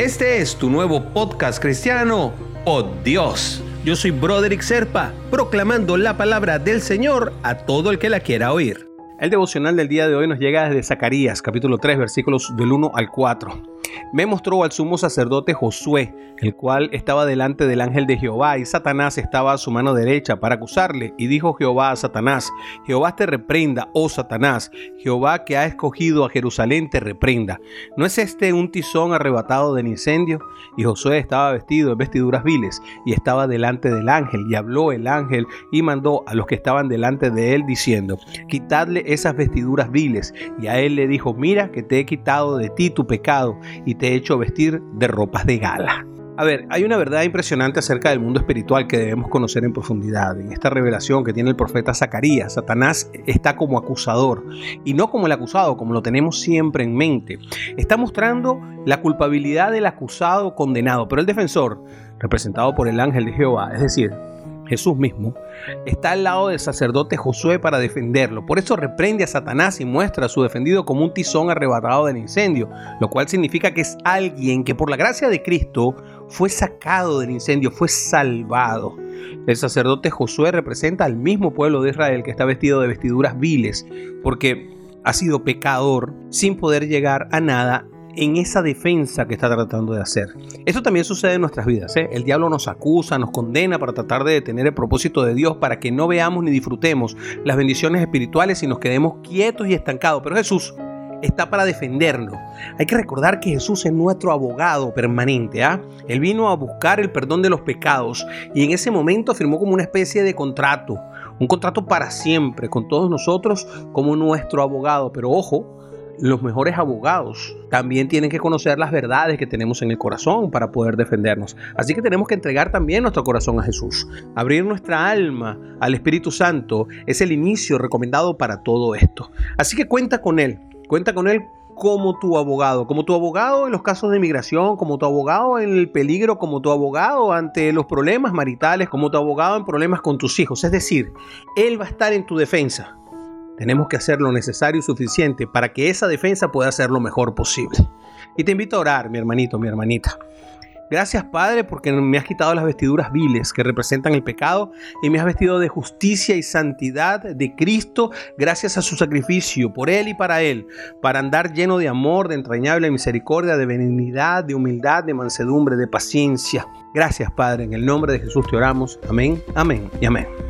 Este es tu nuevo podcast cristiano, Oh Dios. Yo soy Broderick Serpa, proclamando la palabra del Señor a todo el que la quiera oír. El devocional del día de hoy nos llega desde Zacarías, capítulo 3, versículos del 1 al 4 me mostró al sumo sacerdote Josué, el cual estaba delante del ángel de Jehová, y Satanás estaba a su mano derecha para acusarle. Y dijo Jehová a Satanás, Jehová te reprenda, oh Satanás, Jehová que ha escogido a Jerusalén te reprenda. ¿No es este un tizón arrebatado del incendio? Y Josué estaba vestido en vestiduras viles, y estaba delante del ángel, y habló el ángel, y mandó a los que estaban delante de él, diciendo, quitadle esas vestiduras viles. Y a él le dijo, mira que te he quitado de ti tu pecado, y te he hecho vestir de ropas de gala. A ver, hay una verdad impresionante acerca del mundo espiritual que debemos conocer en profundidad. En esta revelación que tiene el profeta Zacarías, Satanás está como acusador y no como el acusado, como lo tenemos siempre en mente. Está mostrando la culpabilidad del acusado condenado, pero el defensor, representado por el ángel de Jehová, es decir, Jesús mismo, está al lado del sacerdote Josué para defenderlo. Por eso reprende a Satanás y muestra a su defendido como un tizón arrebatado del incendio, lo cual significa que es alguien que por la gracia de Cristo fue sacado del incendio, fue salvado. El sacerdote Josué representa al mismo pueblo de Israel que está vestido de vestiduras viles, porque ha sido pecador sin poder llegar a nada en esa defensa que está tratando de hacer. Esto también sucede en nuestras vidas. ¿eh? El diablo nos acusa, nos condena para tratar de detener el propósito de Dios para que no veamos ni disfrutemos las bendiciones espirituales y nos quedemos quietos y estancados. Pero Jesús está para defendernos. Hay que recordar que Jesús es nuestro abogado permanente. ¿ah? Él vino a buscar el perdón de los pecados y en ese momento firmó como una especie de contrato. Un contrato para siempre con todos nosotros como nuestro abogado. Pero ojo, los mejores abogados también tienen que conocer las verdades que tenemos en el corazón para poder defendernos. Así que tenemos que entregar también nuestro corazón a Jesús. Abrir nuestra alma al Espíritu Santo es el inicio recomendado para todo esto. Así que cuenta con Él. Cuenta con Él como tu abogado, como tu abogado en los casos de inmigración, como tu abogado en el peligro, como tu abogado ante los problemas maritales, como tu abogado en problemas con tus hijos. Es decir, Él va a estar en tu defensa. Tenemos que hacer lo necesario y suficiente para que esa defensa pueda ser lo mejor posible. Y te invito a orar, mi hermanito, mi hermanita. Gracias Padre porque me has quitado las vestiduras viles que representan el pecado y me has vestido de justicia y santidad de Cristo gracias a su sacrificio por Él y para Él, para andar lleno de amor, de entrañable misericordia, de benignidad, de humildad, de mansedumbre, de paciencia. Gracias Padre, en el nombre de Jesús te oramos. Amén, amén y amén.